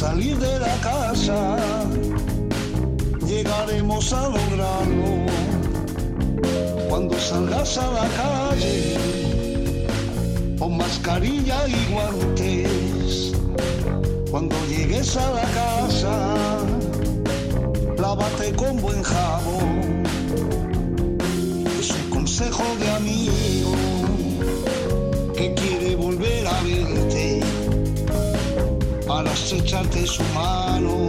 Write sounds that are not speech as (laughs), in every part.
Salir de la casa, llegaremos a lograrlo. Cuando salgas a la calle, con mascarilla y guantes, cuando llegues a la casa, lávate con buen jabón. Es un consejo de amigo para estrecharte su mano,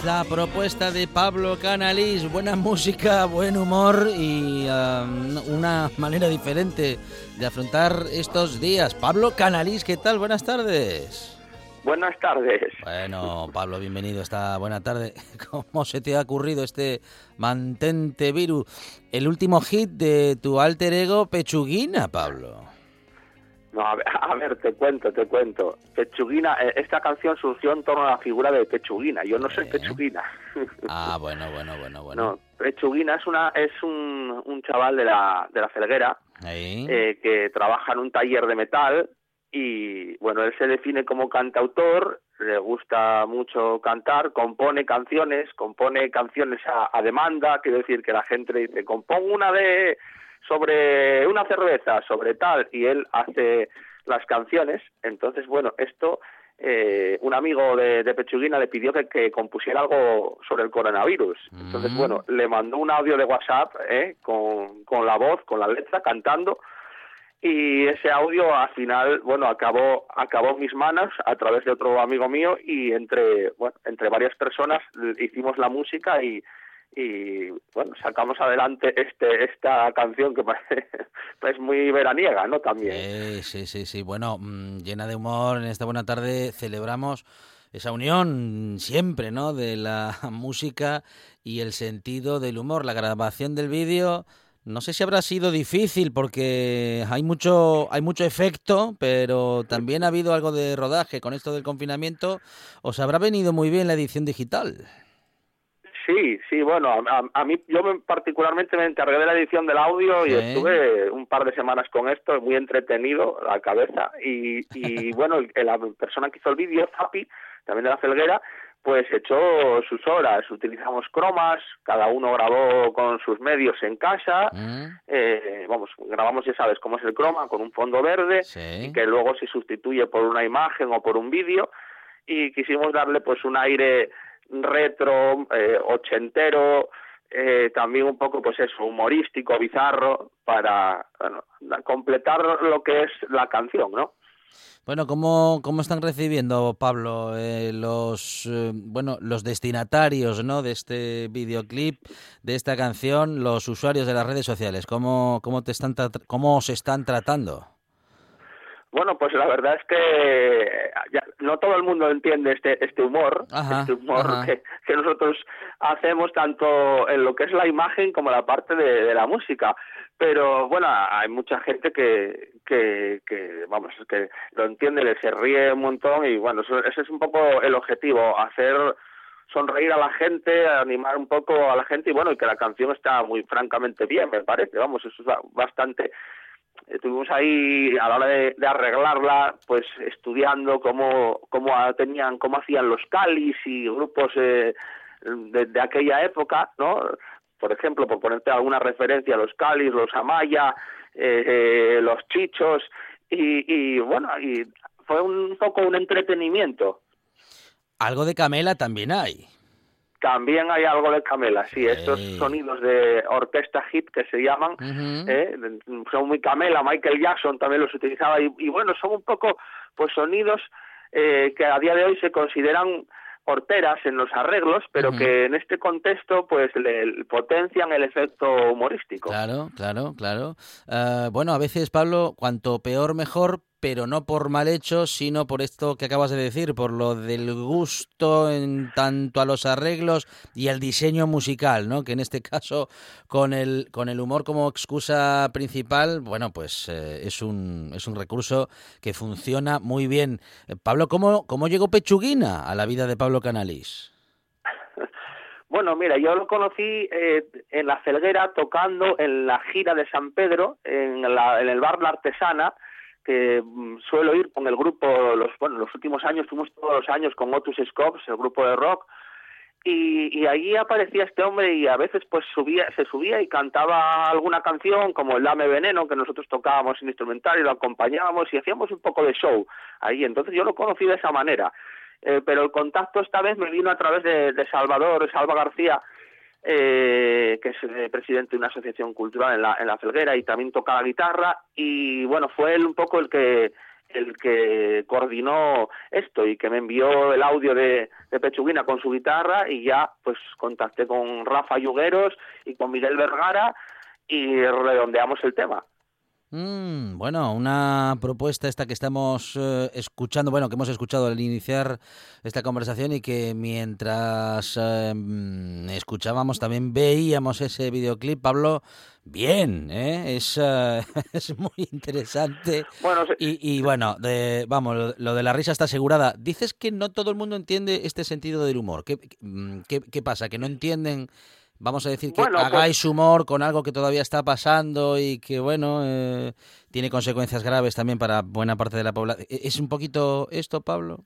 Es la propuesta de Pablo Canalís. Buena música, buen humor y um, una manera diferente de afrontar estos días. Pablo Canalís, ¿qué tal? Buenas tardes. Buenas tardes. Bueno, Pablo, bienvenido esta buena tarde. (laughs) ¿Cómo se te ha ocurrido este mantente virus? El último hit de tu alter ego Pechuguina, Pablo. No, a ver, (laughs) a ver, te cuento, te cuento. Pechuguina, eh, esta canción surgió en torno a la figura de Pechuguina. Yo no soy Eh. Pechuguina. (laughs) Ah, bueno, bueno, bueno, bueno. No, Pechuguina es una es un, un chaval de la de la Felguera eh, que trabaja en un taller de metal y bueno, él se define como cantautor, le gusta mucho cantar, compone canciones, compone canciones a, a demanda, quiere decir que la gente le dice, compongo una de sobre una cerveza, sobre tal, y él hace las canciones. Entonces, bueno, esto, eh, un amigo de, de Pechuguina le pidió que, que compusiera algo sobre el coronavirus. Entonces, Mm. bueno, le mandó un audio de WhatsApp eh, con, con la voz, con la letra, cantando, y ese audio al final bueno acabó acabó en mis manos a través de otro amigo mío y entre bueno entre varias personas hicimos la música y y bueno sacamos adelante este esta canción que parece (laughs) es muy veraniega no también sí, sí, sí. Bueno, mm, llena de humor en esta buena tarde celebramos esa unión siempre, ¿no? De la (laughs) música y el sentido del humor. La grabación del vídeo, no sé si habrá sido difícil porque hay mucho, hay mucho efecto, pero también ha habido algo de rodaje con esto del confinamiento. ¿Os habrá venido muy bien la edición digital? Sí, sí, bueno, a, a- mí yo me- particularmente me encargué de la edición del audio y Sí. estuve un par de semanas con esto, muy entretenido la cabeza y, y (laughs) bueno, el- la persona que hizo el vídeo, Zapi, también de la Felguera, pues echó sus horas, utilizamos cromas, cada uno grabó con sus medios en casa, ¿Mm? eh, vamos, grabamos ya sabes cómo es el croma, con un fondo verde, Sí. y que luego se sustituye por una imagen o por un vídeo y quisimos darle pues un aire retro, eh, ochentero, eh, también un poco pues eso, humorístico, bizarro, para completar lo que es la canción, ¿no? Bueno, ¿cómo, cómo están recibiendo, Pablo, eh, los eh, bueno los destinatarios ¿no? de este videoclip, de esta canción, los usuarios de las redes sociales? ¿Cómo, cómo, te están cómo se están tratando? Bueno, pues la verdad es que ya, no todo el mundo entiende este este humor, Ajá, este humor que, que nosotros hacemos tanto en lo que es la imagen como la parte de, de la música. Pero bueno, hay mucha gente que, que, que, vamos, que lo entiende, le se ríe un montón y bueno, eso- ese es un poco el objetivo, hacer sonreír a la gente, animar un poco a la gente y bueno, y que la canción está muy francamente bien, me parece, vamos, eso es ba- bastante estuvimos ahí a la hora de, arreglarla, pues estudiando cómo, cómo tenían, cómo hacían los calis y grupos eh, de, de aquella época, ¿no? Por ejemplo, por ponerte alguna referencia, los calis, los amaya, eh, eh, los chichos, y, y bueno, y fue un poco un entretenimiento. Algo de Camela también hay. También hay algo de Camela, sí, estos sonidos de orquesta hip que se llaman. ¿eh? son muy Camela, Michael Jackson también los utilizaba y, y bueno, son un poco pues sonidos eh, que a día de hoy se consideran horteras en los arreglos, pero que en este contexto pues le potencian el efecto humorístico. Claro, claro, claro. Eh, bueno, a veces, Pablo, cuanto peor mejor, pero no por mal hecho, sino por esto que acabas de decir, por lo del gusto en tanto a los arreglos y al diseño musical, ¿no? Que en este caso, con el, con el humor como excusa principal, bueno, pues eh, es, un, es un recurso que funciona muy bien. Eh, Pablo, ¿cómo, ¿cómo llegó Pechuguina a la vida de Pablo Canalis? (laughs) Bueno, mira, yo lo conocí eh, en la Felguera tocando en la gira de San Pedro, en, la- en el bar La Artesana, mm, suelo ir con el grupo, los, bueno, los últimos años fuimos todos los años con Otus Scopes, el grupo de rock, y, y allí aparecía este hombre y a veces pues subía, se subía y cantaba alguna canción como el Dame Veneno, que nosotros tocábamos en instrumental y lo acompañábamos y hacíamos un poco de show ahí. Entonces yo lo conocí de esa manera. Eh, pero el contacto esta vez me vino a través de, de Salvador, Salva García, eh, que es eh, presidente de una asociación cultural en la, en la Felguera y también toca la guitarra y bueno, fue él un poco el que el que coordinó esto y que me envió el audio de, de Pechuguina con su guitarra y ya pues contacté con Rafa Yugueros y con Miguel Vergara y redondeamos el tema. Mm, bueno, una propuesta esta que estamos eh, escuchando, bueno, que hemos escuchado al iniciar esta conversación y que mientras eh, mm, escuchábamos también veíamos ese videoclip, Pablo, bien, ¿eh? es, eh, (laughs) es muy interesante. Bueno, se- Y, y bueno, de, vamos, lo, de la risa está asegurada. Dices que no todo el mundo entiende este sentido del humor. ¿Qué, mm, qué, qué pasa? ¿Que no entienden, vamos a decir, que Bueno, pues- hagáis humor con algo que todavía está pasando y que, bueno, eh, tiene consecuencias graves también para buena parte de la población? ¿Es un poquito esto, Pablo?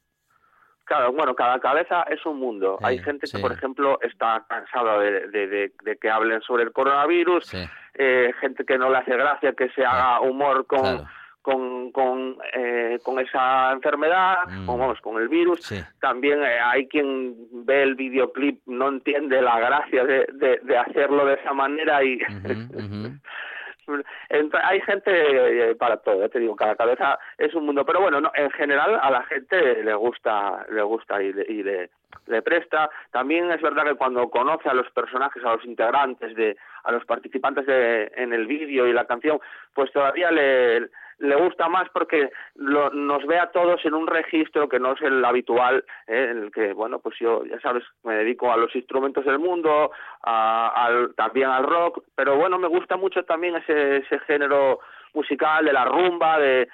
Claro, bueno, cada cabeza es un mundo. Sí, Hay gente que, por ejemplo, está cansada de, de- de- de que hablen sobre el coronavirus, Sí, eh, gente que no le hace gracia que se haga humor con, claro. Con, con, eh, con esa enfermedad, Mm. con, vamos, con el virus. Sí. También eh, hay quien ve el videoclip, no entiende la gracia de, de, de hacerlo de esa manera y (laughs) hay gente eh, para todo, ya te digo, cada cabeza es un mundo, pero bueno, no, en general a la gente le gusta, le gusta y le, y le, le presta. También es verdad que cuando conoce a los personajes, a los integrantes, de, a los participantes de, en el vídeo y la canción, pues todavía le, le gusta más porque lo- nos ve a todos en un registro que no es el habitual, eh, en el que, bueno, pues yo, ya sabes, me dedico a los instrumentos del mundo, a- al, también al rock, pero bueno, me gusta mucho también ese, ese género musical de la rumba, de,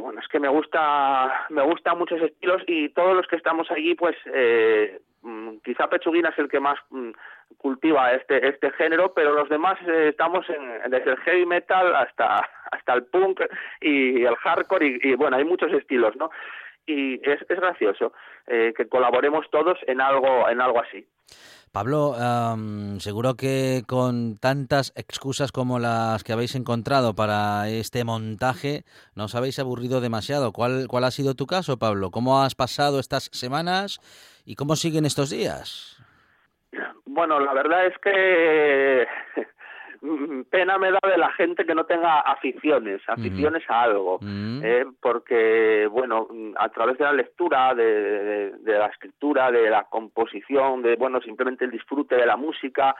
bueno, es que me gusta, me gustan muchos estilos y todos los que estamos allí, pues, eh, mm, quizá Pechuguina es el que más mm, cultiva este este género, pero los demás eh, estamos en, desde el heavy metal hasta hasta el punk y el hardcore y, bueno, hay muchos estilos, ¿no? Y es, es gracioso eh, que colaboremos todos en algo en algo así. Pablo, am, seguro que con tantas excusas como las que habéis encontrado para este montaje, no os habéis aburrido demasiado. ¿Cuál, cuál ha sido tu caso, Pablo? ¿Cómo has pasado estas semanas y cómo siguen estos días? Bueno, la verdad es que (laughs) mm, pena me da de la gente que no tenga aficiones, aficiones a algo. Mm, Eh, porque, bueno, mm, a través de la lectura, de, de- de la escritura, de la composición, de, bueno, simplemente el disfrute de la música,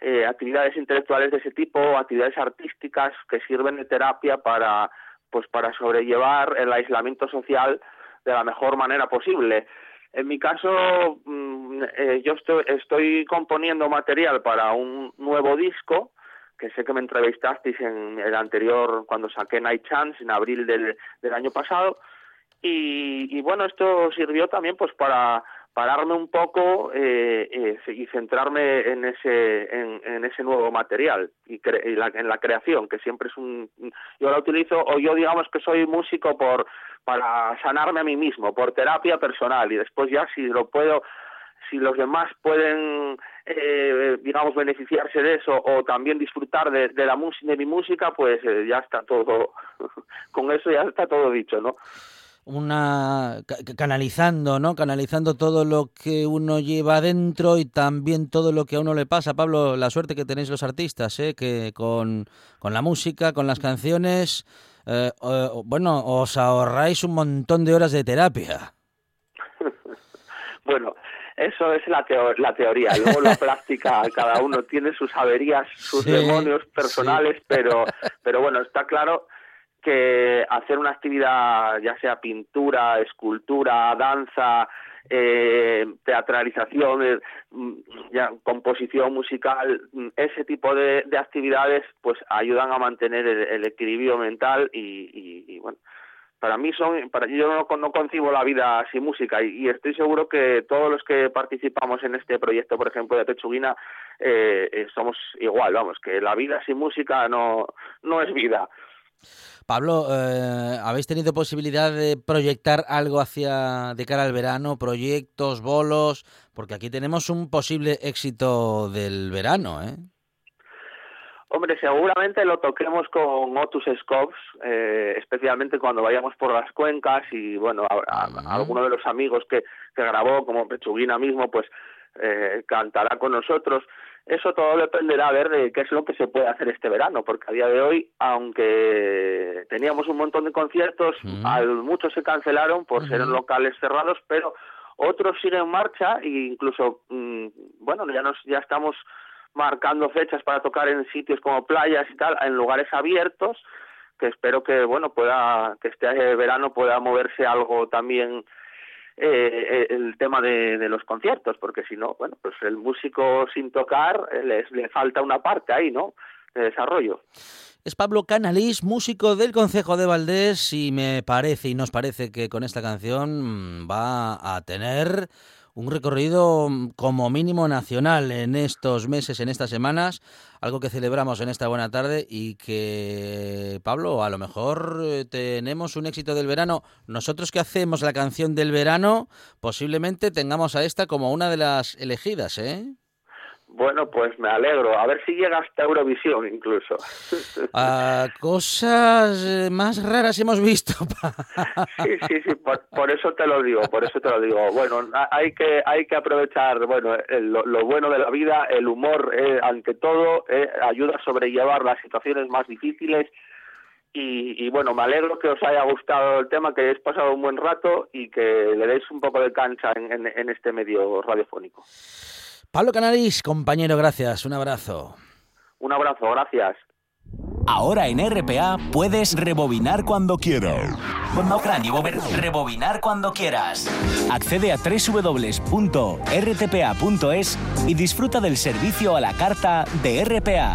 eh, actividades intelectuales de ese tipo, actividades artísticas que sirven de terapia para, pues, para sobrellevar el aislamiento social de la mejor manera posible. En mi caso, mm, eh, yo estoy, componiendo material para un nuevo disco, que sé que me entrevistasteis en el anterior, cuando saqué Night Chance, en abril del, del año pasado, y, y bueno, esto sirvió también pues para pararme un poco eh, eh, y centrarme en ese en, ese nuevo material y, cre- y la, en la creación que siempre es un yo la utilizo o yo digamos que soy músico por para sanarme a mí mismo por terapia personal y después ya si lo puedo si los demás pueden eh, digamos beneficiarse de eso o también disfrutar de, de la de mi música pues eh, ya está todo (laughs) con eso ya está todo dicho no una canalizando, ¿no? Canalizando todo lo que uno lleva adentro y también todo lo que a uno le pasa. Pablo, la suerte que tenéis los artistas, ¿eh? Que con, con la música, con las canciones, eh, bueno, os ahorráis un montón de horas de terapia. (laughs) bueno, eso es la, la teoría. Luego la práctica, cada uno tiene sus averías, sus demonios personales, pero, pero bueno, está claro que hacer una actividad, ya sea pintura, escultura, danza, eh, teatralización, eh, composición musical, ese tipo de, actividades, pues ayudan a mantener el, equilibrio mental y, bueno, para mí son, para yo no, no concibo la vida sin música y, estoy seguro que todos los que participamos en este proyecto, por ejemplo, de Pechuguina, eh, eh somos igual, vamos, que la vida sin música no, no es vida. Pablo, eh, ¿habéis tenido posibilidad de proyectar algo hacia de cara al verano, proyectos, bolos? Porque aquí tenemos un posible éxito del verano, ¿eh? Hombre, seguramente lo toquemos con Otus Scopes, eh, especialmente cuando vayamos por las cuencas y, bueno, a, alguno de los amigos que, que grabó, como Pechuguina mismo, pues eh, cantará con nosotros. Eso todo dependerá a ver de qué es lo que se puede hacer este verano, porque a día de hoy, aunque teníamos un montón de conciertos, muchos se cancelaron por ser locales cerrados, pero otros siguen en marcha e incluso, mm, bueno, ya nos ya estamos marcando fechas para tocar en sitios como playas y tal, en lugares abiertos, que espero que, bueno, pueda que este verano pueda moverse algo también eh, el tema de, los conciertos, porque si no, bueno, pues el músico sin tocar eh, les, le falta una parte ahí, ¿no? De desarrollo. Es Pablo Canalís, músico del Concejo de Valdés, y me parece y nos parece que con esta canción mm, va a tener un recorrido mm, como mínimo nacional en estos meses, en estas semanas, algo que celebramos en esta buena tarde y que, Pablo, a lo mejor eh, tenemos un éxito del verano. Nosotros que hacemos la canción del verano, posiblemente tengamos a esta como una de las elegidas, ¿eh? Bueno, pues me alegro. A ver si llega hasta Eurovisión incluso. (laughs) Ah, cosas eh, más raras hemos visto. (laughs) sí, sí, sí. Por, eso te lo digo. Por eso te lo digo. Bueno, hay que hay que aprovechar bueno lo, bueno de la vida. El humor, eh, ante todo, eh, ayuda a sobrellevar las situaciones más difíciles. Y, bueno, me alegro que os haya gustado el tema, que hayáis pasado un buen rato y que le deis un poco de cancha en este medio radiofónico. Pablo Canaris, compañero, gracias. Un abrazo. Un abrazo, gracias. Ahora en RPA puedes rebobinar cuando quieras. Rebobinar cuando quieras. Accede a www.rtpa.es y disfruta del servicio a la carta de RPA.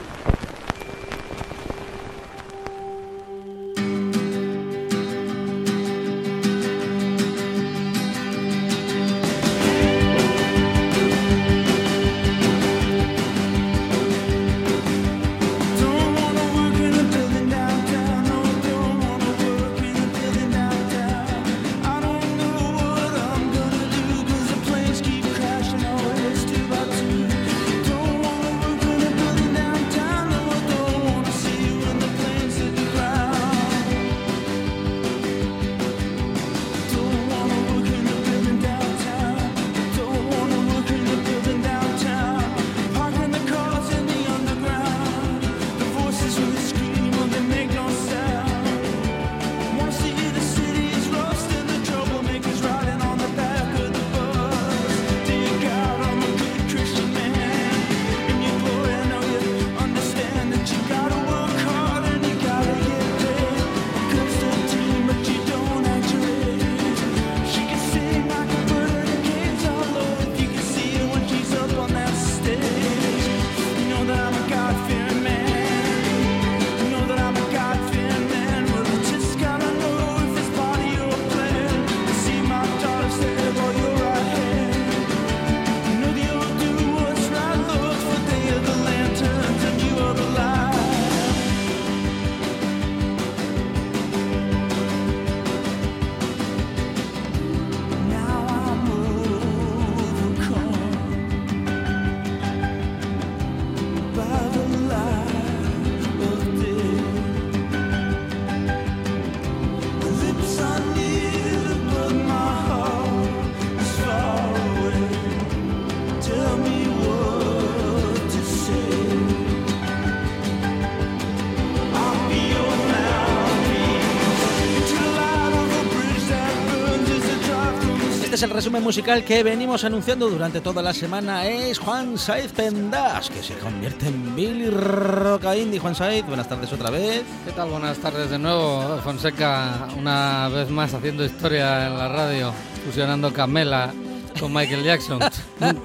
Este es el resumen musical que venimos anunciando durante toda la semana. Es Juan Saiz Pendas, que se convierte en Billy Roca Indie. Juan Saiz, buenas tardes otra vez. ¿Qué tal? Buenas tardes de nuevo. Fonseca, una vez más haciendo historia en la radio, fusionando Camela con Michael Jackson. (laughs) Nun-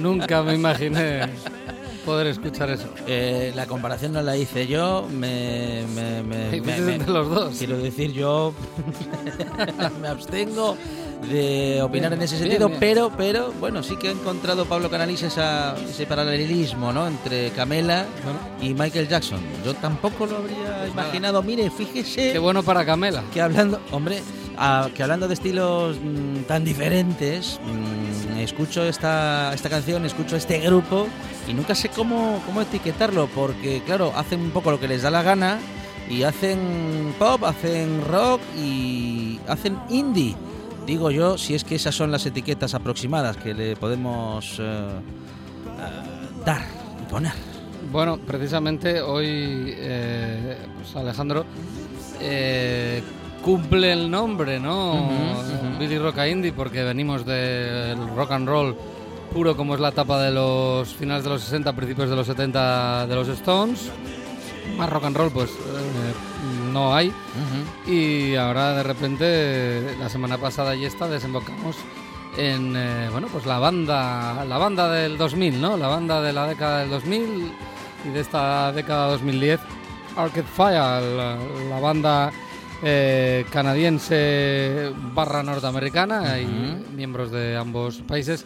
Nunca me imaginé poder escuchar eso. Eh, la comparación no la hice yo, me, me, me- (laughs) me- me- los dos. Quiero decir, yo (laughs) me abstengo de opinar en ese sentido, bien. pero pero bueno, sí que ha encontrado Pablo Canalís esa, ese paralelismo ¿no? entre Camela Bueno. y Michael Jackson. Yo tampoco lo habría imaginado. Mire, fíjese Qué bueno para Camela. que hablando, hombre, a- que hablando de estilos mm, tan diferentes, mm, escucho esta, esta canción, escucho este grupo y nunca sé cómo, cómo etiquetarlo, porque claro, hacen un poco lo que les da la gana y hacen pop, hacen rock y hacen indie. Digo yo, si es que esas son las etiquetas aproximadas que le podemos eh, eh, dar y poner. Bueno, precisamente hoy eh, pues Alejandro cumple el nombre, ¿no? Billy Roca Indie, porque venimos del rock and roll puro como es la etapa de los finales de los 60, principios de los 70 de los Stones. Más rock and roll pues no hay. Y ahora de repente, la semana pasada y esta, desembocamos en eh, bueno pues la banda la banda del 2000 no la banda de la década del 2000 y de esta década 2010 Arcade Fire la, la banda eh, canadiense barra norteamericana y miembros de ambos países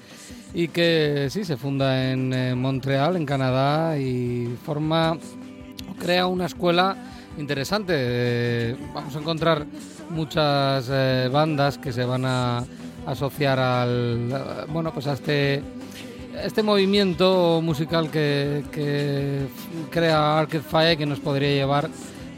y que sí se funda en eh, Montreal en Canadá y forma crea una escuela interesante. Eh, vamos a encontrar muchas eh, bandas que se van a asociar al bueno pues a este este movimiento musical que, crea Arcade Fire que nos podría llevar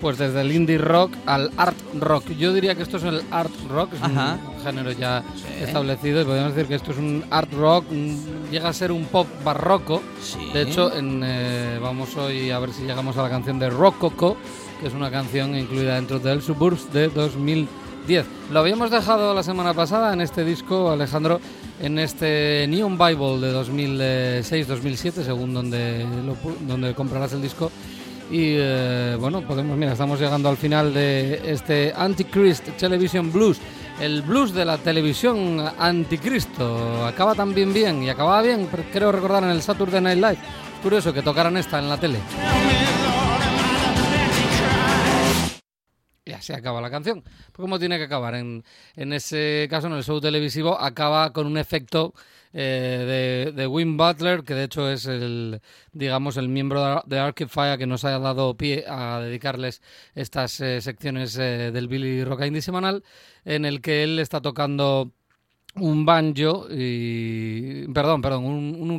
pues desde el indie rock al art rock. Yo diría que esto es el art rock, es Ajá. un género ya establecido y podríamos decir que esto es un art rock, un- llega a ser un pop barroco. Sí. De hecho, en, eh, vamos hoy a ver si llegamos a la canción de Rococo, que es una canción incluida dentro del Suburbs de 2010. Lo habíamos dejado la semana pasada en este disco, Alejandro, en este Neon Bible de 2006-2007, según donde, lo donde comprarás el disco. Y eh, bueno, podemos, mira, estamos llegando al final de este Antichrist Television Blues, el blues de la televisión anticristo. Acaba también bien y acababa bien, creo recordar en el Saturday Night Live. Curioso que tocaran esta en la tele. Y así acaba la canción. Pues como tiene que acabar. En, en ese caso, en el show televisivo, acaba con un efecto eh, de, de Wim Butler, que de hecho es el, digamos, el miembro de- de Arcade Fire que nos ha dado pie a dedicarles estas eh, secciones eh, del Billy Rock Indie semanal, en el que él está tocando un banjo y perdón, perdón, un, un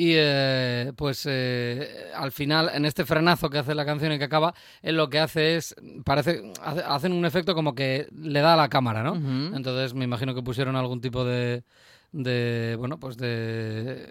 y eh, pues eh, al final en este frenazo que hace la canción y que acaba él lo que hace es parece hace- hacen un efecto como que le da a la cámara, ¿no? Entonces me imagino que pusieron algún tipo de de bueno pues de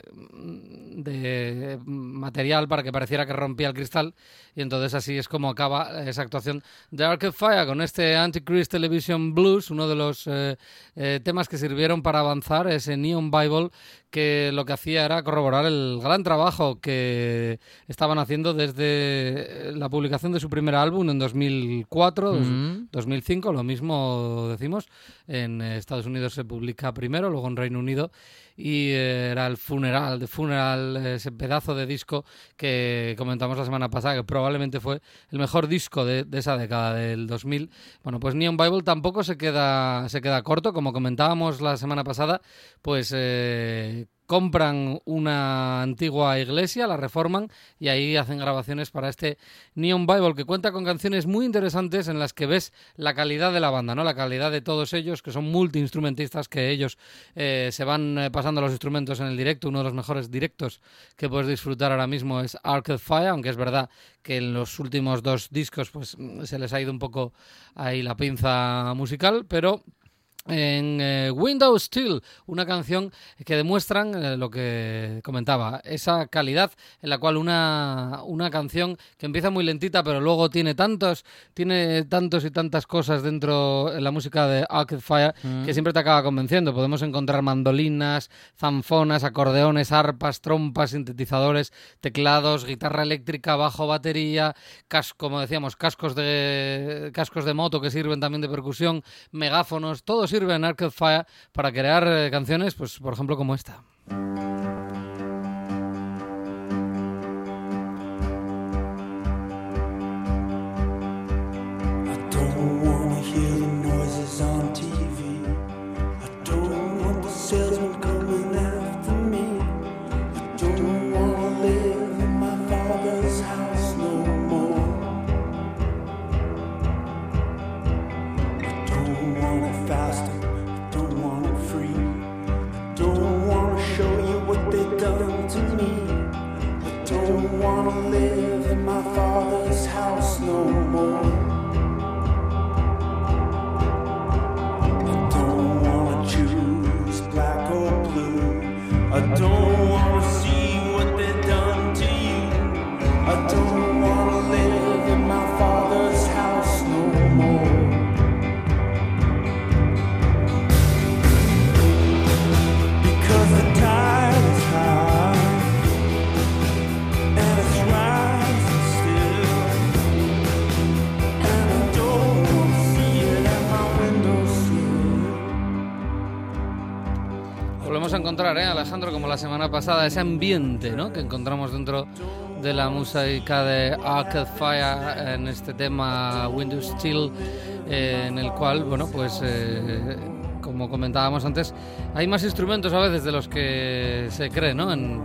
de material para que pareciera que rompía el cristal y entonces así es como acaba esa actuación de Arcade Fire con este Antichrist Television Blues uno de los eh, eh, temas que sirvieron para avanzar ese Neon Bible que lo que hacía era corroborar el gran trabajo que estaban haciendo desde la publicación de su primer álbum en 2004 dos- Ujú. 2005, lo mismo decimos. En eh, Estados Unidos se publica primero, luego en Reino Unido. Y eh, era el funeral, de funeral, eh, ese pedazo de disco que comentamos la semana pasada, que probablemente fue el mejor disco de, de esa década del 2000. Bueno, pues Neon Bible tampoco se queda, se queda corto, como comentábamos la semana pasada, pues eh, compran una antigua iglesia, la reforman y ahí hacen grabaciones para este Neon Bible que cuenta con canciones muy interesantes en las que ves la calidad de la banda, ¿no? La calidad de todos ellos, que son multiinstrumentistas, que ellos eh, se van eh, pasando los instrumentos en el directo. Uno de los mejores directos que puedes disfrutar ahora mismo es Arcade Fire, aunque es verdad que en los últimos dos discos pues se les ha ido un poco ahí la pinza musical, pero en eh, Windows Steel, una canción que demuestran eh, lo que comentaba, esa calidad en la cual una, una canción que empieza muy lentita, pero luego tiene tantos, tiene tantos y tantas cosas dentro en la música de Arcade Fire que siempre te acaba convenciendo. Podemos encontrar mandolinas, zanfonas, acordeones, arpas, trompas, sintetizadores, teclados, guitarra eléctrica, bajo, batería, cas- como decíamos, cascos de cascos de moto que sirven también de percusión, megáfonos, todo sirve en Arcade Fire para crear eh, canciones, pues por ejemplo como esta. ¿Eh, Alejandro, como la semana pasada, ese ambiente ¿no? que encontramos dentro de la música de Arcade Fire en este tema Windows Steel, eh, en el cual, bueno, pues eh, como comentábamos antes, hay más instrumentos a veces de los que se cree ¿no? en-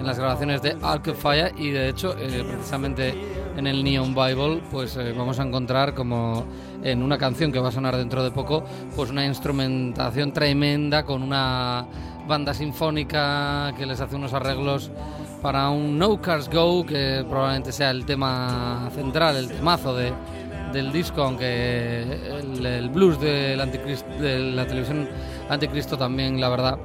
en las grabaciones de Arcade Fire y de hecho, eh, precisamente en el Neon Bible, pues eh, vamos a encontrar como en una canción que va a sonar dentro de poco, pues una instrumentación tremenda con una banda sinfónica que les hace unos arreglos para un No Cars Go, que probablemente sea el tema central, el temazo de, del disco, aunque el, blues del de la televisión anticristo también, la verdad,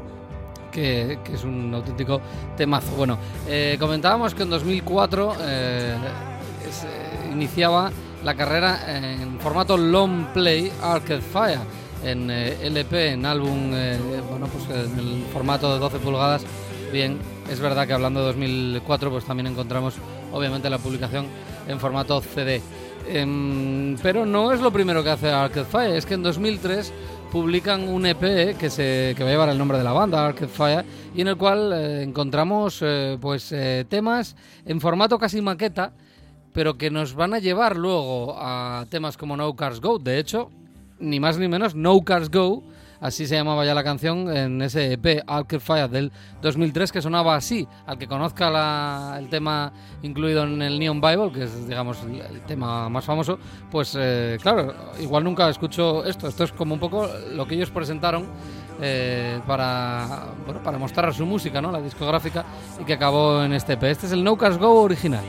que, es un auténtico temazo. Bueno, eh, comentábamos que en 2004 eh, se iniciaba la carrera en formato long play Arcade Fire, en eh, LP, en álbum, eh, bueno, pues en el formato de 12 pulgadas. Bien, es verdad que hablando de 2004, pues también encontramos obviamente la publicación en formato CD. Em, pero no es lo primero que hace Arcade Fire, es que en 2003 publican un EP que, se, que va a llevar el nombre de la banda, Arcade Fire, y en el cual eh, encontramos eh, pues eh, temas en formato casi maqueta, pero que nos van a llevar luego a temas como No Cars Go. De hecho, ni más ni menos, No Cars Go, así se llamaba ya la canción en ese EP Arcade Fire del 2003, que sonaba así. Al que conozca el tema incluido en el Neon Bible, que es, digamos, el, el tema más famoso, pues eh, claro, igual nunca escucho esto. Esto es como un poco lo que ellos presentaron eh, para, bueno, para mostrar su música, ¿no? La discográfica, y que acabó en este EP. Este es el No Cars Go original.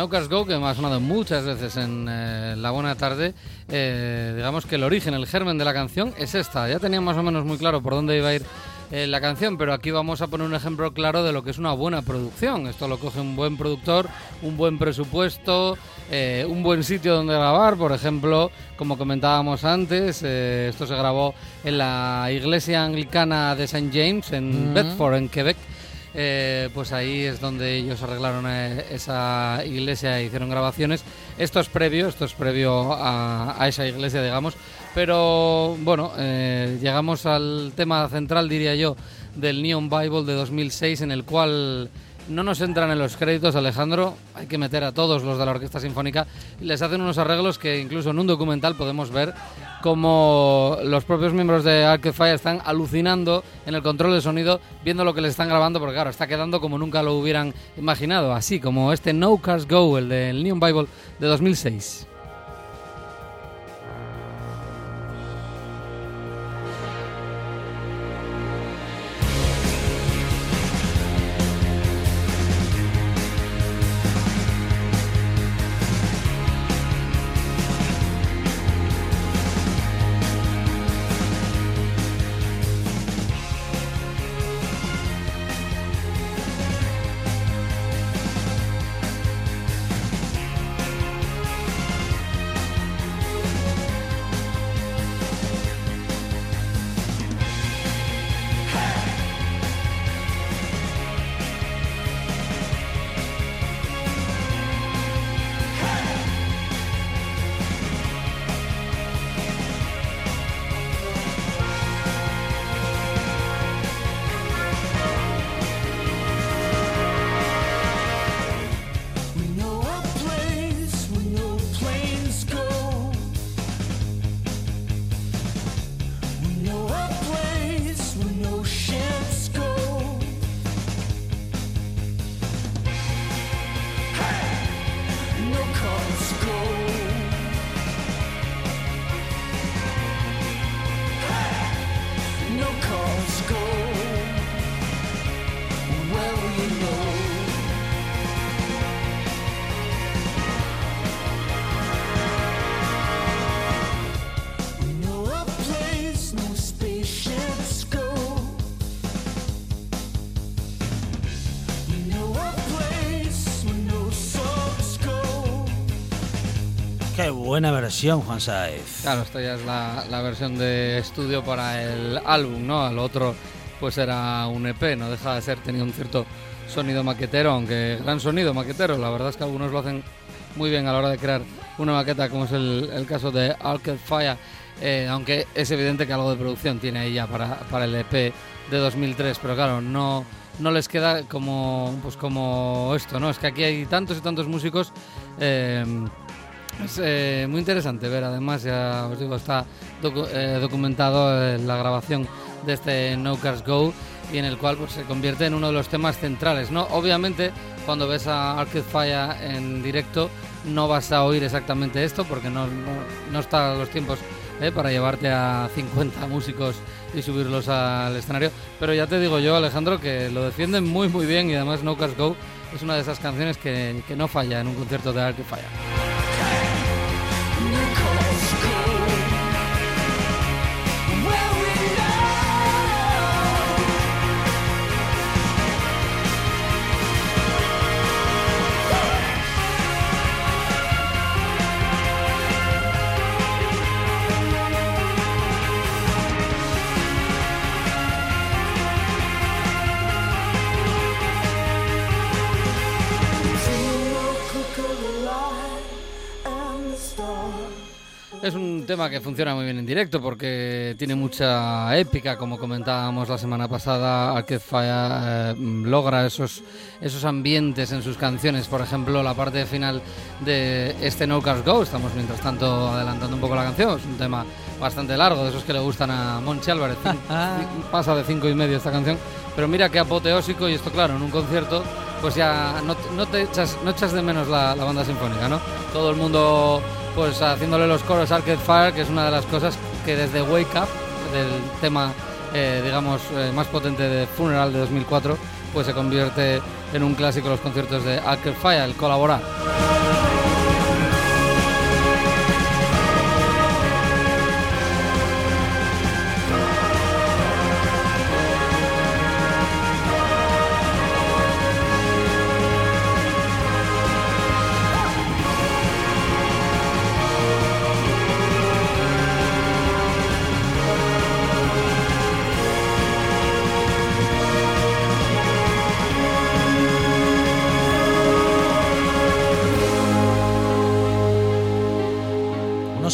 No Cars Go, que me ha sonado muchas veces en eh, La Buena Tarde, eh, digamos que el origen, el germen de la canción es esta. Ya tenía más o menos muy claro por dónde iba a ir eh, la canción, pero aquí vamos a poner un ejemplo claro de lo que es una buena producción. Esto lo coge un buen productor, un buen presupuesto, eh, un buen sitio donde grabar, por ejemplo, como comentábamos antes, eh, esto se grabó en la iglesia anglicana de St. James, en Bedford, en Quebec. Eh, pues ahí es donde ellos arreglaron eh, esa iglesia e hicieron grabaciones. Esto es previo, esto es previo a, esa iglesia, digamos. Pero bueno, eh, llegamos al tema central, diría yo, del Neon Bible de 2006, en el cual no nos entran en los créditos, Alejandro. Hay que meter a todos los de la Orquesta Sinfónica. Y les hacen unos arreglos que incluso en un documental podemos ver como los propios miembros de Arcade están alucinando en el control de sonido, viendo lo que les están grabando, porque claro, está quedando como nunca lo hubieran imaginado. Así como este No Cars Go, el del Neon Bible de 2006. Buena versión, Juan Saez. Claro, esta ya es la, la versión de estudio para el álbum, ¿no? Al otro, pues era un EP, no deja de ser, tenía un cierto sonido maquetero, aunque gran sonido maquetero. La verdad es que algunos lo hacen muy bien a la hora de crear una maqueta, como es el, caso de Arcade Fire, eh, aunque es evidente que algo de producción tiene ya para, para el EP de 2003, pero claro, no, no les queda como, pues como esto, ¿no? Es que aquí hay tantos y tantos músicos. eh, es eh, muy interesante ver, además, ya os digo, está eh, documentado eh, la grabación de este No Cars Go y en el cual pues, se convierte en uno de los temas centrales. ¿no? Obviamente, cuando ves a Arcade Fire en directo, no vas a oír exactamente esto porque no, no, no está a los tiempos para llevarte a 50 músicos y subirlos al escenario. Pero ya te digo yo, Alejandro, que lo defienden muy, muy bien y además No Cars Go es una de esas canciones que, que no falla en un concierto de Arcade Fire. Tema que funciona muy bien en directo porque tiene mucha épica, como comentábamos la semana pasada. Arcade Fire eh, logra esos, esos ambientes en sus canciones. Por ejemplo, la parte final de este No Cars Go. Estamos mientras tanto adelantando un poco la canción. Es un tema bastante largo, de esos que le gustan a Monchi Álvarez. (laughs) Pasa de cinco y medio esta canción. Pero mira qué apoteósico y esto, claro, en un concierto, pues ya no, no te echas, no echas de menos la, la banda sinfónica, ¿no? Todo el mundo pues haciéndole los coros a Arcade Fire, que es una de las cosas que desde Wake Up, del tema, eh, digamos, eh, más potente de Funeral de 2004, pues se convierte en un clásico los conciertos de Arcade Fire, el colaborar.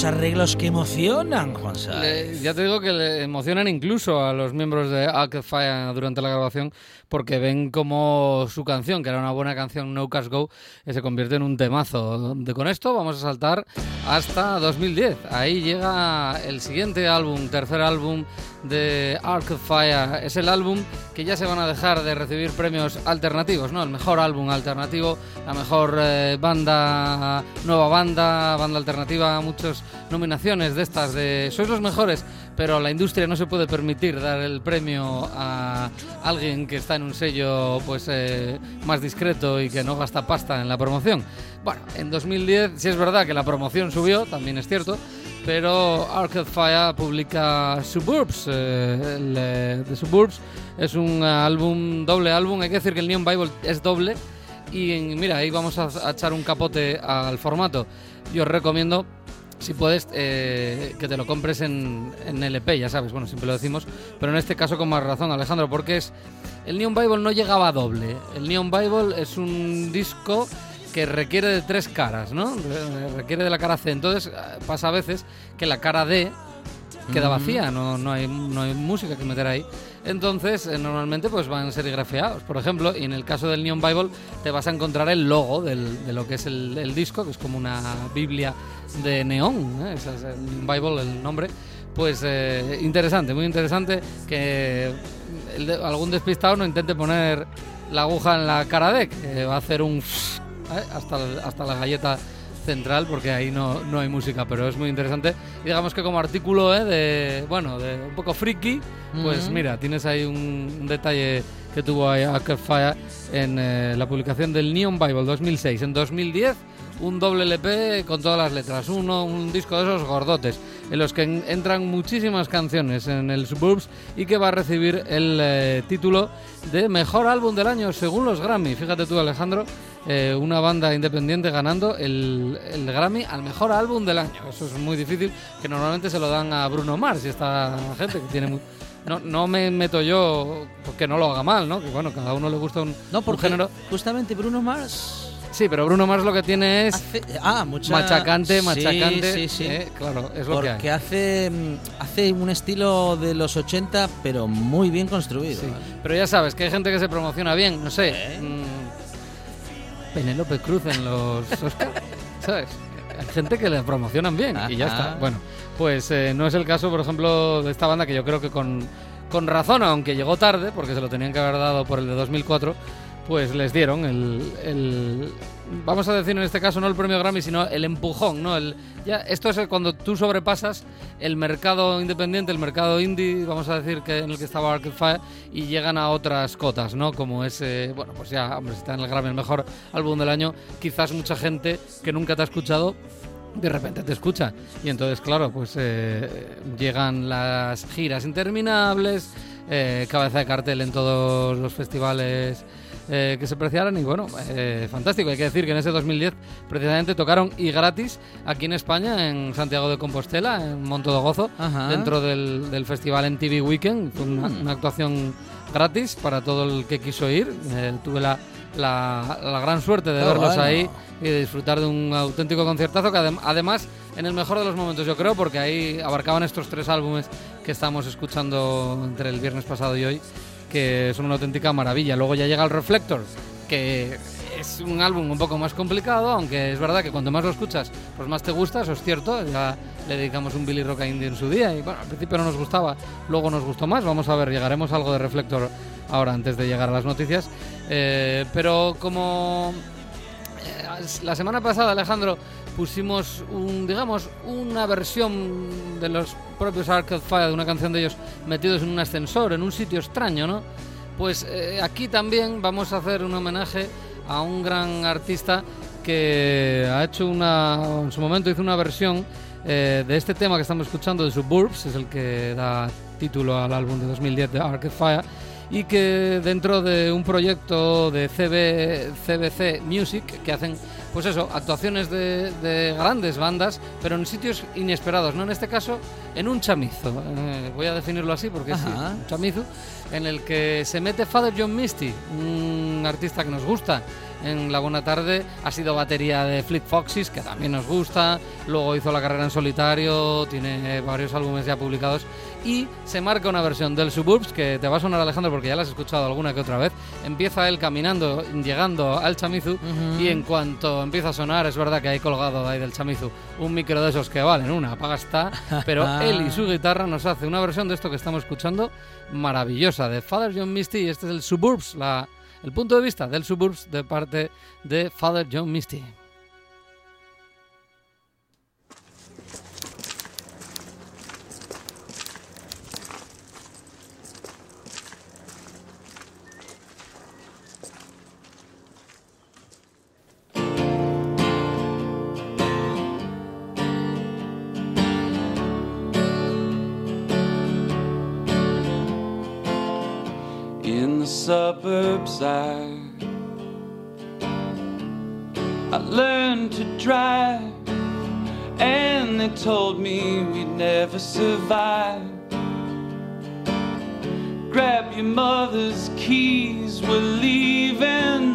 Arreglos que emocionan, Juan Sáenz. Le- ya te digo que le emocionan incluso a los miembros de Arcade Fire durante la grabación porque ven como su canción, que era una buena canción, No Cash Go, eh, se convierte en un temazo. De con esto vamos a saltar hasta 2010. Ahí llega el siguiente álbum, tercer álbum de Arcade Fire. Es el álbum que ya se van a dejar de recibir premios alternativos, ¿no? El mejor álbum alternativo, la mejor eh, banda, nueva banda, banda alternativa, muchas nominaciones de estas de sois los mejores, pero la industria no se puede permitir dar el premio a alguien que está en un sello pues eh, más discreto y que no gasta pasta en la promoción. Bueno, en 2010 sí es verdad que la promoción subió, también es cierto, pero Arcade Fire publica Suburbs. eh, el, eh, The Suburbs es un eh, álbum, doble álbum. Hay que decir que el Neon Bible es doble. Y en- mira, ahí vamos a, a echar un capote al formato. Yo os recomiendo, si puedes, eh, que te lo compres en, en LP, ya sabes, bueno, siempre lo decimos. Pero en este caso con más razón, Alejandro, porque es. El Neon Bible no llegaba a doble. El Neon Bible es un disco que requiere de tres caras, ¿no? Re- Requiere de la cara C. Entonces eh, pasa a veces que la cara D queda vacía, no, no, hay, no hay música que meter ahí. Entonces, eh, normalmente pues van serigrafeados, por ejemplo, y en el caso del Neon Bible te vas a encontrar el logo de lo que es el, disco, que es como una Biblia de neón, ¿eh? Es el Bible, el nombre. Pues eh, interesante, muy interesante que de- algún despistado no intente poner la aguja en la cara D, que va a hacer un... (laughs) ¿eh? hasta, hasta la galleta central porque ahí no, no hay música, pero es muy interesante. Y digamos que como artículo ¿eh? de, bueno, de un poco friki, pues mira, tienes ahí un, un detalle que tuvo ahí Arcade Fire en eh, la publicación del Neon Bible 2006. En 2010, un doble LP con todas las letras, uno, un disco de esos gordotes, en los que en- entran muchísimas canciones en el Suburbs y que va a recibir el eh, título de Mejor Álbum del Año según los Grammy. Fíjate tú, Alejandro, eh, una banda independiente ganando el, el Grammy al Mejor Álbum del Año. Eso es muy difícil, que normalmente se lo dan a Bruno Mars y esta gente que tiene... muy- no, no me meto yo porque no lo haga mal, ¿no? Que bueno, cada uno le gusta un, No, un porque género. justamente Bruno Mars Sí, pero Bruno Mars lo que tiene es hace... Ah, mucha... machacante, Sí, machacante. Sí, sí, eh, claro, es lo que hay. Hace, mm, hace un estilo de los 80, pero muy bien construido. Sí. Pero ya sabes que hay gente que se promociona bien, no sé. mm, Penélope Cruz en los (laughs) Oscar, ¿sabes? Hay gente que le promocionan bien y ya está. Bueno, pues eh, no es el caso, por ejemplo, de esta banda que yo creo que con, con razón, aunque llegó tarde, porque se lo tenían que haber dado por el de 2004, pues les dieron el, el- vamos a decir en este caso no el premio Grammy, sino el empujón, ¿no? El, ya, esto es cuando tú sobrepasas el mercado independiente, el mercado indie, vamos a decir que en el que estaba Arcade Fire, y llegan a otras cotas, ¿no? Como ese, bueno, pues ya, hombre, si está en el Grammy el mejor álbum del año, quizás mucha gente que nunca te ha escuchado de repente te escucha. Y entonces, claro, pues eh, llegan las giras interminables, eh, cabeza de cartel en todos los festivales eh, que se preciaran y bueno, eh, fantástico. Hay que decir que en ese 2010 precisamente tocaron y gratis aquí en España, en Santiago de Compostela, en Monto de Gozo, Ajá. dentro del, del festival en TV Weekend. Fue una, una actuación gratis para todo el que quiso ir. Eh, tuve la, la- la gran suerte de verlos bueno. ahí y de disfrutar de un auténtico conciertazo que adem- además en el mejor de los momentos yo creo porque ahí abarcaban estos tres álbumes que estamos escuchando entre el viernes pasado y hoy que son una auténtica maravilla. Luego ya llega el Reflector que es un álbum un poco más complicado aunque es verdad que cuanto más lo escuchas pues más te gusta eso es cierto. Ya le dedicamos un Billy Rock Indie en su día y bueno al principio no nos gustaba luego nos gustó más. Vamos a ver llegaremos a algo de Reflector ahora antes de llegar a las noticias. Eh, pero como la semana pasada, Alejandro, pusimos un, digamos, una versión de los propios Arcade Fire de una canción de ellos metidos en un ascensor, en un sitio extraño, ¿no? Pues eh, aquí también vamos a hacer un homenaje a un gran artista que ha hecho una, en su momento hizo una versión eh, de este tema que estamos escuchando de Suburbs, es el que da título al álbum de 2010 de Arcade Fire, y que dentro de un proyecto de CB, CBC Music que hacen pues eso, actuaciones de, de grandes bandas, pero en sitios inesperados, ¿no? En este caso, en un chamizo. Eh, voy a definirlo así porque es un chamizo en el que se mete Father John Misty, un artista que nos gusta. En La Buena Tarde ha sido batería de Fleet Foxes, que también nos gusta. Luego hizo la carrera en solitario, tiene varios álbumes ya publicados. Y se marca una versión del Suburbs que te va a sonar, Alejandro, porque ya la has escuchado alguna que otra vez. Empieza él caminando, llegando al chamizu, y en cuanto empieza a sonar, es verdad que hay colgado ahí del chamizu un micro de esos que valen una paga está, pero (laughs) él y su guitarra nos hace una versión de esto que estamos escuchando maravillosa de Father John Misty y este es el Suburbs, la, el punto de vista del Suburbs de parte de Father John Misty. Suburbs, I I learned to drive, and they told me we'd never survive. Grab your mother's keys, we're leaving.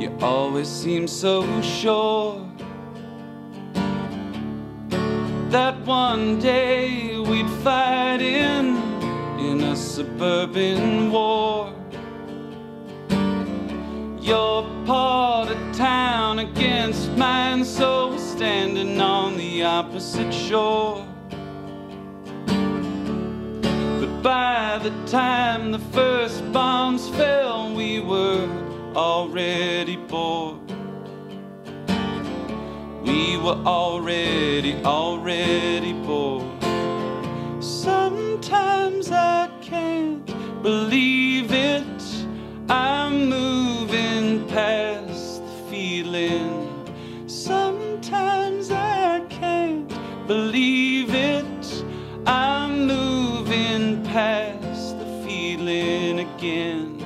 You always seem so sure that one day we'd fight in in a suburban war. Your part of town against mine, so we're standing on the opposite shore. But by the time the first bombs fell, we were already bored. We were already, already bored. Sometimes I can't believe it. I'm moving past the feeling. Sometimes I can't believe it. I'm moving past the feeling again.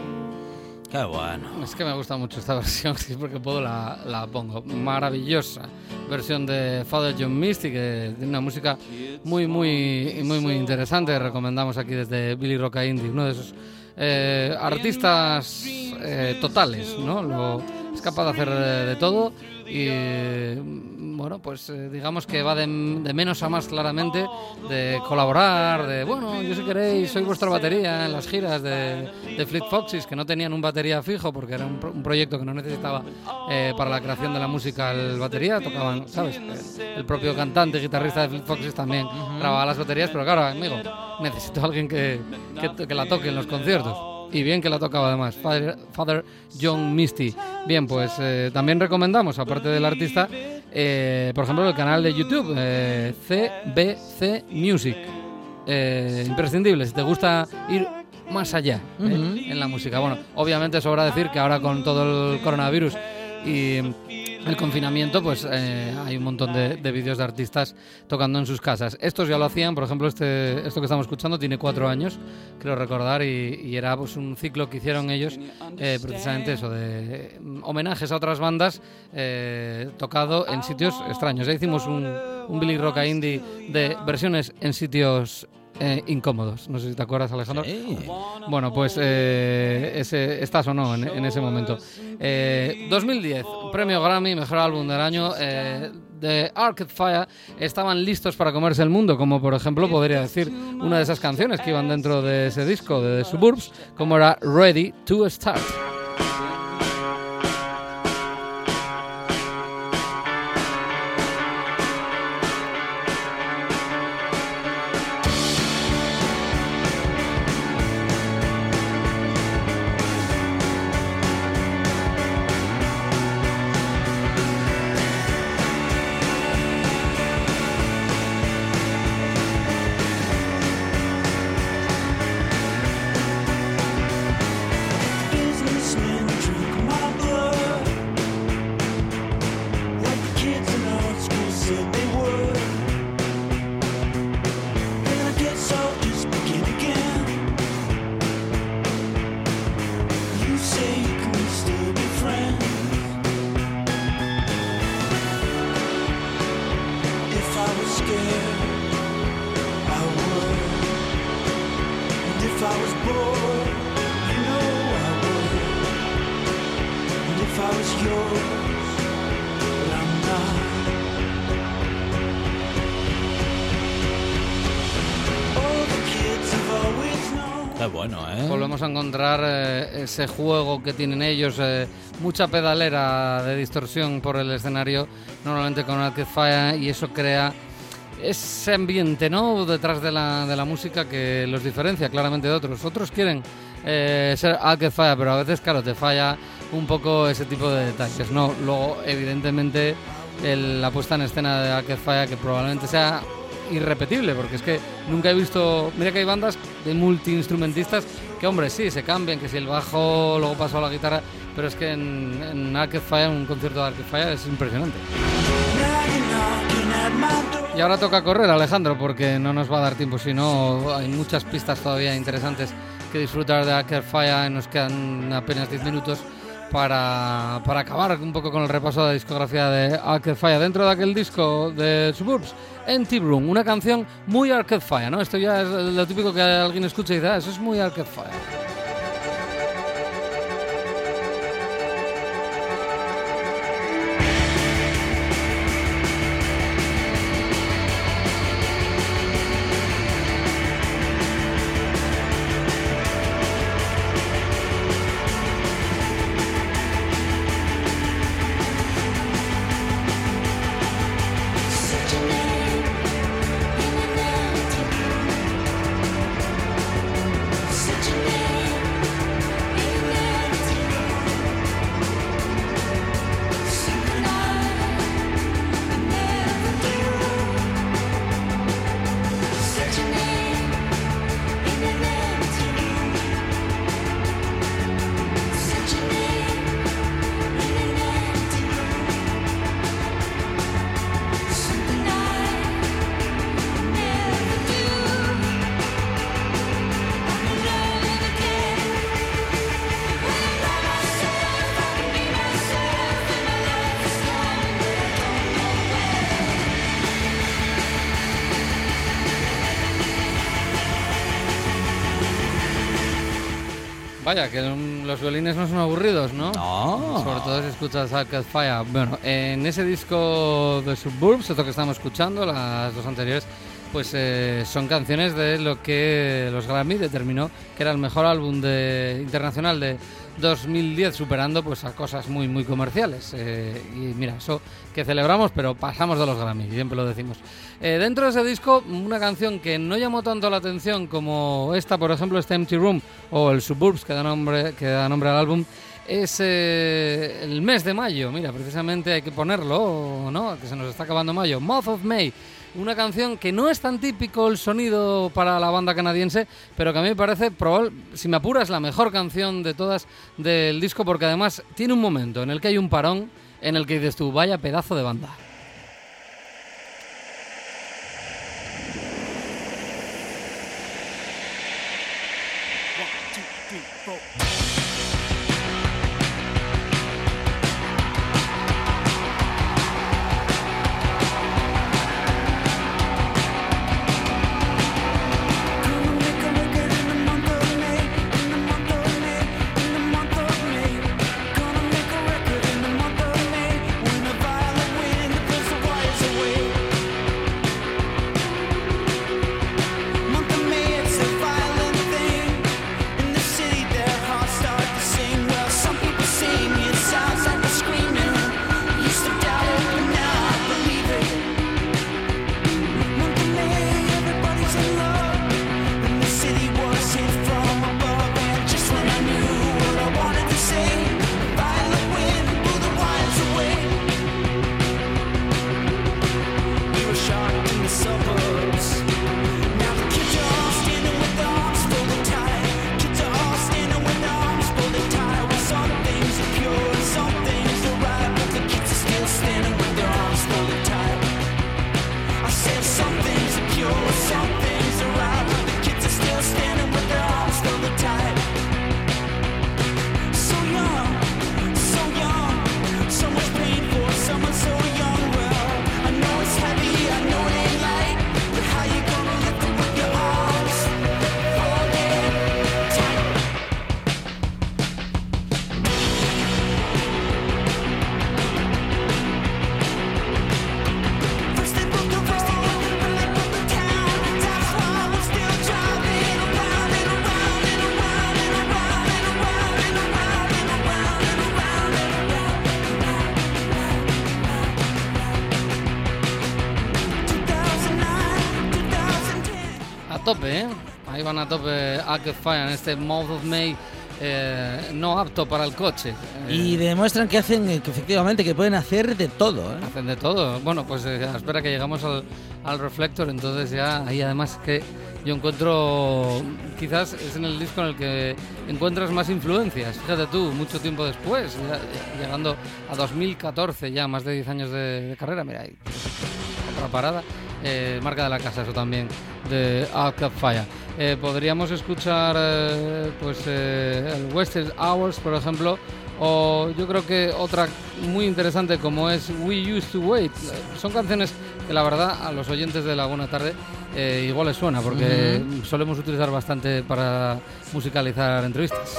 Qué bueno. Es que me gusta mucho esta (laughs) versión, sí, porque puedo la, la pongo. Maravillosa versión de Father John Misty, que tiene una música muy, muy, muy, muy interesante. Recomendamos aquí desde Billy Roca Indie, uno de esos eh, artistas eh, totales, ¿no? Lo, es capaz de hacer de todo y, mm, bueno, pues eh, digamos que va de, de menos a más claramente, de colaborar, de, bueno, yo si queréis, soy vuestra batería en las giras de, de Fleet Foxes, que no tenían un batería fijo porque era un, pro- un proyecto que no necesitaba eh, para la creación de la música el batería, tocaban, ¿sabes? El, el propio cantante, guitarrista de Fleet Foxes también grababa las baterías, pero claro, amigo, necesito a alguien que, que, que la toque en los conciertos. Y bien que la tocaba además, Father, Father John Misty. Bien, pues eh, también recomendamos, aparte del artista, eh, por ejemplo, el canal de YouTube, eh, CBC Music. Eh, imprescindible, si te gusta ir más allá en la música. Bueno, obviamente sobra decir que ahora con todo el coronavirus y el confinamiento, pues eh, hay un montón de, de vídeos de artistas tocando en sus casas. Estos ya lo hacían, por ejemplo, este, esto que estamos escuchando tiene cuatro años, creo recordar, y, y era pues un ciclo que hicieron ellos, eh, precisamente eso, de mm, homenajes a otras bandas eh, tocado en sitios extraños. Ya hicimos un, un Billy Roca Indie de versiones en sitios eh, incómodos. No sé si te acuerdas, Alejandro. Sí. Bueno, pues eh, ese, estás o no en, en ese momento. Eh, 2010, premio Grammy, mejor álbum del año. Eh, de Arcade Fire estaban listos para comerse el mundo, como por ejemplo podría decir una de esas canciones que iban dentro de ese disco de The Suburbs, como era Ready to Start. Qué bueno, ¿eh? Volvemos a encontrar eh, ese juego que tienen ellos, eh, mucha pedalera de distorsión por el escenario, normalmente con Arcade Fire, y eso crea ese ambiente ¿no? detrás de la, de la música que los diferencia claramente de otros. Otros quieren eh, ser Arcade Fire, pero a veces, claro, te falla un poco ese tipo de detalles. ¿no? Luego, evidentemente, la puesta en escena de Arcade que probablemente sea irrepetible, porque es que nunca he visto. Mira que hay bandas de multiinstrumentistas que, hombre, sí, se cambian, que si el bajo luego pasó a la guitarra, pero es que en, en un concierto de Arcade es impresionante. Y ahora toca correr, Alejandro, porque no nos va a dar tiempo, si no, hay muchas pistas todavía interesantes que disfrutar de Arcade Fire, nos quedan apenas 10 minutos. Para, para acabar un poco con el repaso de la discografía de Arcade Fire dentro de aquel disco de Suburbs Empty Room, una canción muy Arcade Fire, ¿no? Esto ya es lo típico que alguien escucha y dice, ah, eso es muy Arcade Fire. Vaya, que los violines no son aburridos, ¿no? No. Sobre todo si escuchas Arcade Fire. Bueno, en ese disco de Suburbs, esto que estamos escuchando, las dos anteriores, pues eh, son canciones de lo que los Grammy determinó que era el mejor álbum de, internacional de 2010, superando pues a cosas muy muy comerciales. Eh, y mira, eso que celebramos, pero pasamos de los Grammy, siempre lo decimos. Eh, dentro de ese disco, una canción que no llamó tanto la atención como esta, por ejemplo, este Empty Room o el Suburbs, que da nombre, que da nombre al álbum, es eh, el mes de mayo. Mira, precisamente hay que ponerlo, ¿no? Que se nos está acabando mayo. Month of May. Una canción que no es tan típico el sonido para la banda canadiense, pero que a mí me parece, probable, si me apuras, la mejor canción de todas del disco, porque además tiene un momento en el que hay un parón en el que dices tú, vaya pedazo de banda. Month of May, Ahí van a tope Arcade Fire en este Mouth of May eh, no apto para el coche. Eh, Y demuestran que hacen, eh, que efectivamente, que pueden hacer de todo. ¿eh? Hacen de todo. Bueno, pues eh, espera que llegamos al, al Reflector, entonces ya ahí además que yo encuentro, quizás es en el disco en el que encuentras más influencias. Fíjate tú, mucho tiempo después, ya- llegando a 2014, ya más de 10 años de, de carrera, mira ahí, otra parada. Eh, marca de la casa, eso también, de Arcade Fire. Eh, podríamos escuchar eh, pues el Western Hours, por ejemplo, o yo creo que otra muy interesante como es We Used to Wait. Son canciones que la verdad a los oyentes de Laguna Tarde eh, igual les suena, porque solemos utilizar bastante para musicalizar entrevistas.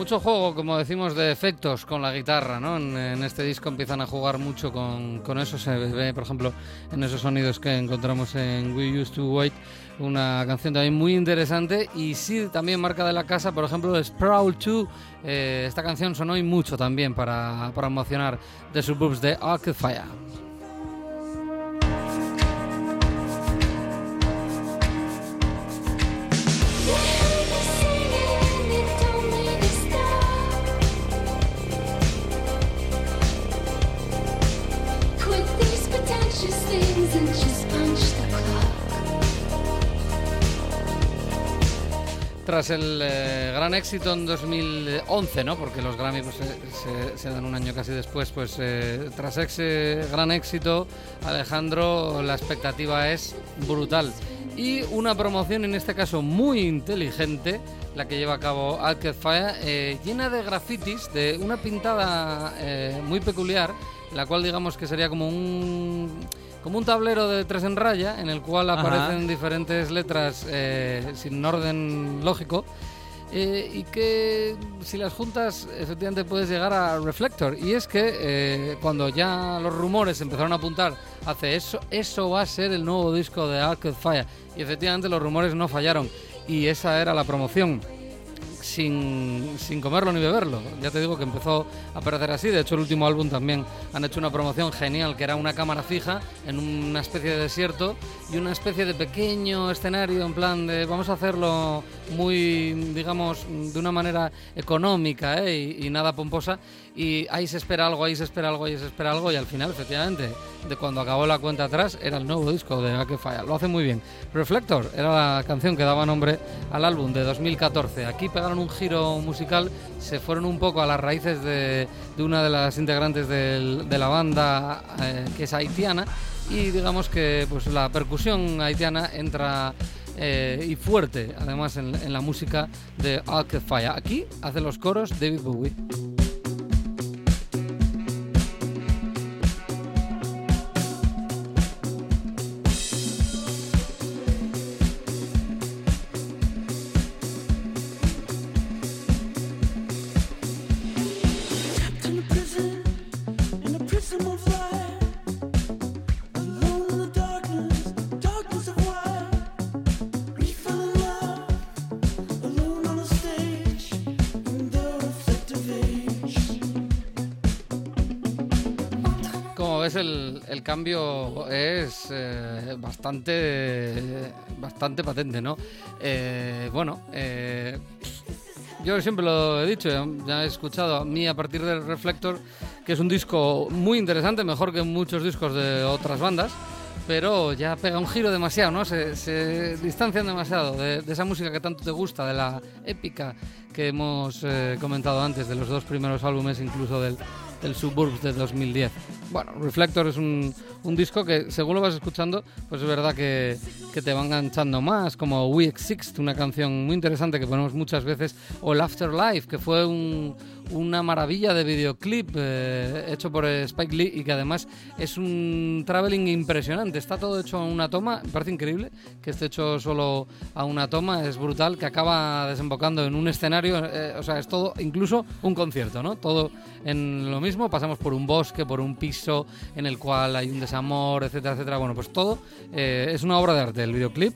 Mucho juego, como decimos, de efectos con la guitarra, ¿no? En, este disco empiezan a jugar mucho con, con eso. Se ve, por ejemplo, en esos sonidos que encontramos en We Used to Wait, una canción también muy interesante. Y sí, también marca de la casa, por ejemplo, Sprawl 2. Eh, esta canción sonó y mucho también para, emocionar The Suburbs de Arcade Fire. Tras el eh, gran éxito en 2011, ¿no? Porque los Grammy pues, se, dan un año casi después, pues eh, tras ese gran éxito, Alejandro, la expectativa es brutal. Y una promoción, en este caso muy inteligente, la que lleva a cabo Fire, eh, llena de grafitis, de una pintada muy peculiar, la cual digamos que sería como un como un tablero de tres en raya en el cual Ajá. aparecen diferentes letras eh, sin orden lógico eh, y que si las juntas efectivamente puedes llegar a Reflector. Y es que eh, cuando ya los rumores empezaron a apuntar hace eso eso va a ser el nuevo disco de Arcade Fire. Y efectivamente los rumores no fallaron. Y esa era la promoción sin, sin comerlo ni beberlo. Ya te digo que empezó a parecer así. De hecho, el último álbum también han hecho una promoción genial, que era una cámara fija en una especie de desierto y una especie de pequeño escenario en plan de vamos a hacerlo muy, digamos, de una manera económica ¿eh? y, y nada pomposa. Y ahí se espera algo, ahí se espera algo, ahí se espera algo y al final, efectivamente, de cuando acabó la cuenta atrás, era el nuevo disco de Arcade Fire. Lo hace muy bien. Reflector era la canción que daba nombre al álbum de 2014. Aquí un giro musical, se fueron un poco a las raíces de, una de las integrantes de la banda eh, que es haitiana y digamos que pues la percusión haitiana entra eh, y fuerte además en, la música de Arcade Fire. Aquí hace los coros David Bowie. Cambio es eh, bastante, bastante patente, ¿no? Eh, bueno, eh, yo siempre lo he dicho, ya, he escuchado a mí a partir del Reflector, que es un disco muy interesante, mejor que muchos discos de otras bandas, pero ya pega un giro demasiado, ¿no? Se, se distancian demasiado de, de esa música que tanto te gusta, de la épica que hemos eh, comentado antes, de los dos primeros álbumes, incluso del, del Suburbs de 2010. Bueno, Reflector es un, un disco que según lo vas escuchando, pues es verdad que, que te va enganchando más, como We Exist, una canción muy interesante que ponemos muchas veces, o El Afterlife, que fue un, una maravilla de videoclip eh, hecho por eh, Spike Lee y que además es un traveling impresionante. Está todo hecho a una toma, me parece increíble que esté hecho solo a una toma, es brutal, que acaba desembocando en un escenario, eh, o sea, es todo, incluso un concierto, ¿no? Todo en lo mismo, pasamos por un bosque, por un piso en el cual hay un desamor, etcétera, etcétera. Bueno, pues todo eh, es una obra de arte, el videoclip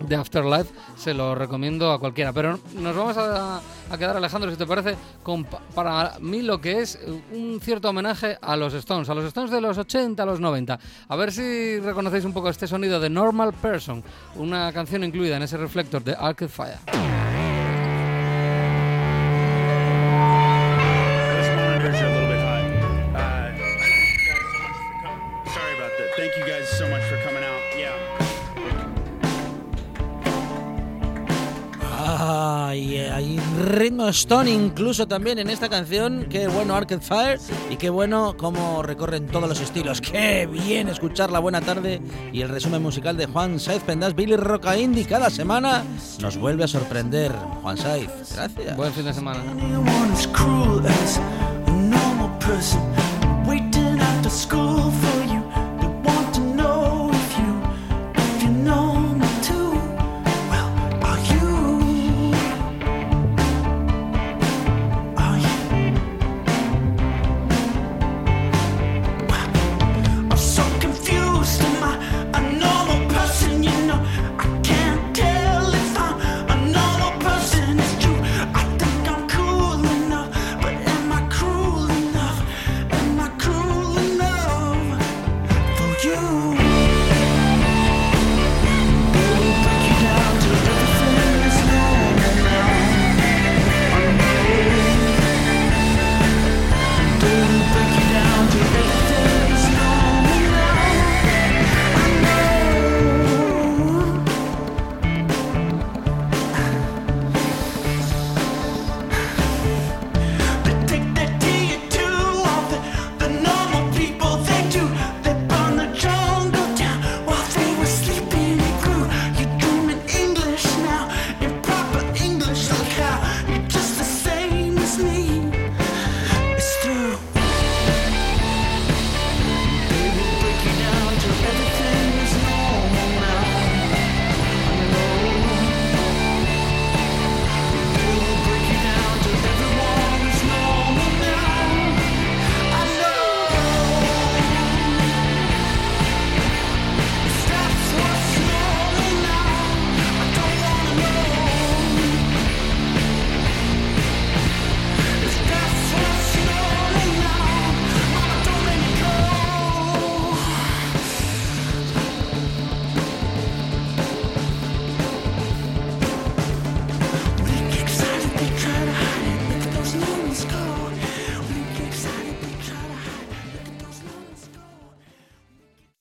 de Afterlife se lo recomiendo a cualquiera. Pero nos vamos a, a quedar, Alejandro, si te parece, con pa- para mí lo que es un cierto homenaje a los Stones, a los Stones de los 80, a los 90. A ver si reconocéis un poco este sonido de Normal Person, una canción incluida en ese reflector de Arcade Fire. Ay, hay ritmo Stone incluso también en esta canción. Qué bueno Arcade Fire y qué bueno cómo recorren todos los estilos. Qué bien escuchar la buena tarde y el resumen musical de Juan Saiz Pendas, Billy Roca Indie. Cada semana nos vuelve a sorprender. Juan Saiz, gracias. Buen fin de semana. Anyone as cruel as a normal person waiting after school